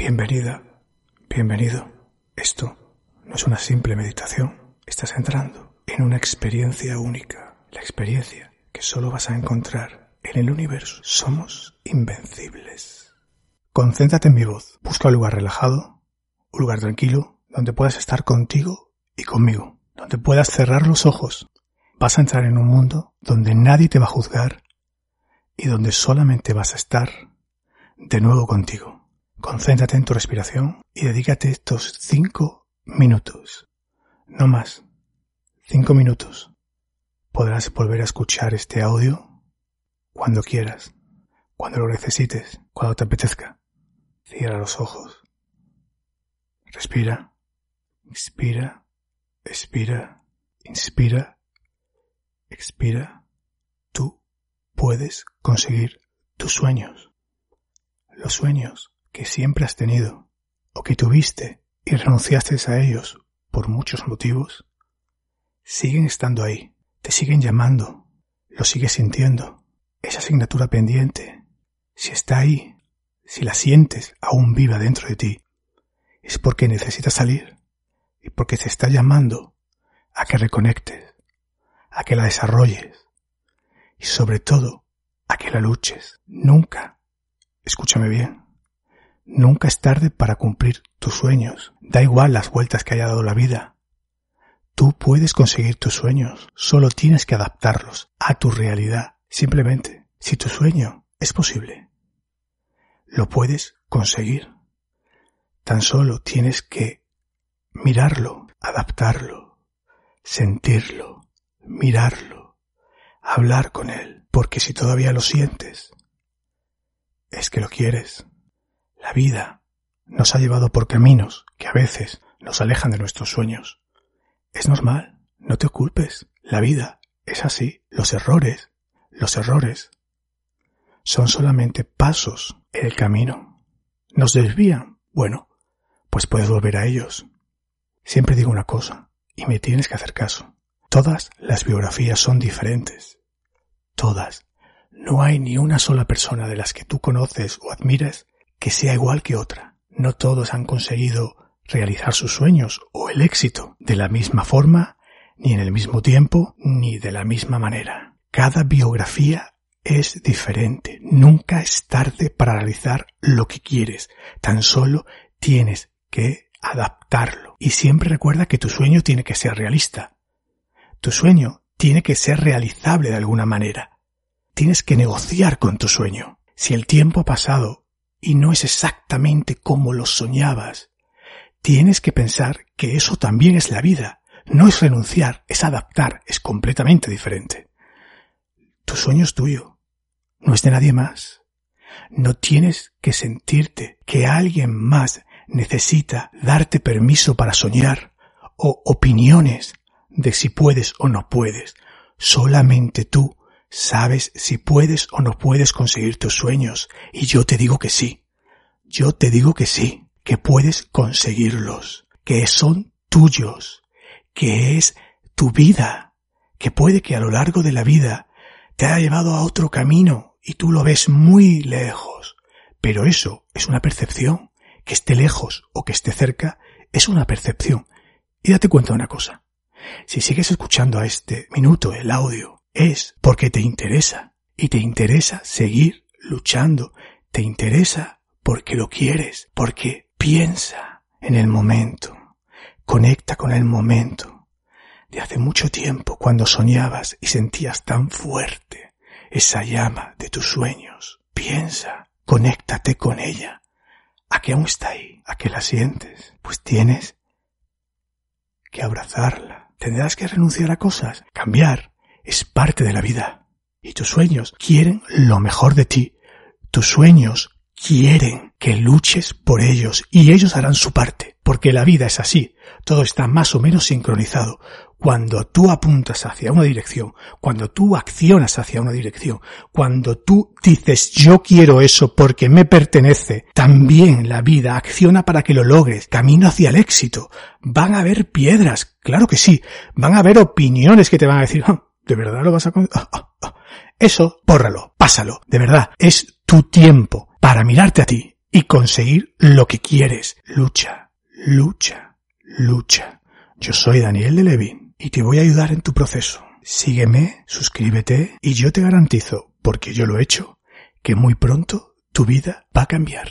Bienvenida, bienvenido. Esto no es una simple meditación. Estás entrando en una experiencia única. La experiencia que solo vas a encontrar en el universo. Somos invencibles. Concéntrate en mi voz. Busca un lugar relajado, un lugar tranquilo, donde puedas estar contigo y conmigo. Donde puedas cerrar los ojos. Vas a entrar en un mundo donde nadie te va a juzgar y donde solamente vas a estar de nuevo contigo. Concéntrate en tu respiración y dedícate estos cinco minutos. No más. Cinco minutos. Podrás volver a escuchar este audio cuando quieras, cuando lo necesites, cuando te apetezca. Cierra los ojos. Respira. Inspira. Expira. Inspira. Expira. Tú puedes conseguir tus sueños. Los sueños que siempre has tenido o que tuviste y renunciaste a ellos por muchos motivos, siguen estando ahí, te siguen llamando, lo sigues sintiendo. Esa asignatura pendiente, si está ahí, si la sientes aún viva dentro de ti, es porque necesitas salir y porque te está llamando a que reconectes, a que la desarrolles y sobre todo a que la luches. Nunca, escúchame bien, Nunca es tarde para cumplir tus sueños. Da igual las vueltas que haya dado la vida. Tú puedes conseguir tus sueños, solo tienes que adaptarlos a tu realidad. Simplemente, si tu sueño es posible, lo puedes conseguir. Tan solo tienes que mirarlo, adaptarlo, sentirlo, mirarlo, hablar con él, porque si todavía lo sientes, es que lo quieres. La vida nos ha llevado por caminos que a veces nos alejan de nuestros sueños. Es normal, no te culpes. La vida es así. Los errores, los errores, son solamente pasos en el camino. ¿Nos desvían? Bueno, pues puedes volver a ellos. Siempre digo una cosa, y me tienes que hacer caso. Todas las biografías son diferentes. Todas. No hay ni una sola persona de las que tú conoces o admires que sea igual que otra. No todos han conseguido realizar sus sueños o el éxito de la misma forma, ni en el mismo tiempo, ni de la misma manera. Cada biografía es diferente. Nunca es tarde para realizar lo que quieres. Tan solo tienes que adaptarlo. Y siempre recuerda que tu sueño tiene que ser realista. Tu sueño tiene que ser realizable de alguna manera. Tienes que negociar con tu sueño. Si el tiempo ha pasado y no es exactamente como lo soñabas. Tienes que pensar que eso también es la vida. No es renunciar, es adaptar, es completamente diferente. Tu sueño es tuyo, no es de nadie más. No tienes que sentirte que alguien más necesita darte permiso para soñar o opiniones de si puedes o no puedes. Solamente tú Sabes si puedes o no puedes conseguir tus sueños y yo te digo que sí. Yo te digo que sí, que puedes conseguirlos, que son tuyos, que es tu vida, que puede que a lo largo de la vida te haya llevado a otro camino y tú lo ves muy lejos. Pero eso es una percepción. Que esté lejos o que esté cerca es una percepción. Y date cuenta de una cosa. Si sigues escuchando a este minuto el audio es porque te interesa y te interesa seguir luchando, te interesa porque lo quieres, porque piensa en el momento, conecta con el momento de hace mucho tiempo cuando soñabas y sentías tan fuerte esa llama de tus sueños. Piensa, conéctate con ella, a que aún está ahí, a que la sientes, pues tienes que abrazarla. Tendrás que renunciar a cosas, cambiar, es parte de la vida. Y tus sueños quieren lo mejor de ti. Tus sueños quieren que luches por ellos y ellos harán su parte, porque la vida es así, todo está más o menos sincronizado. Cuando tú apuntas hacia una dirección, cuando tú accionas hacia una dirección, cuando tú dices yo quiero eso porque me pertenece, también la vida acciona para que lo logres, camino hacia el éxito. Van a haber piedras, claro que sí, van a haber opiniones que te van a decir, ah, ¿De verdad lo vas a... Ah, ah, ah. Eso, bórralo, pásalo. De verdad, es tu tiempo para mirarte a ti y conseguir lo que quieres. Lucha, lucha, lucha. Yo soy Daniel de Levin y te voy a ayudar en tu proceso. Sígueme, suscríbete y yo te garantizo, porque yo lo he hecho, que muy pronto tu vida va a cambiar.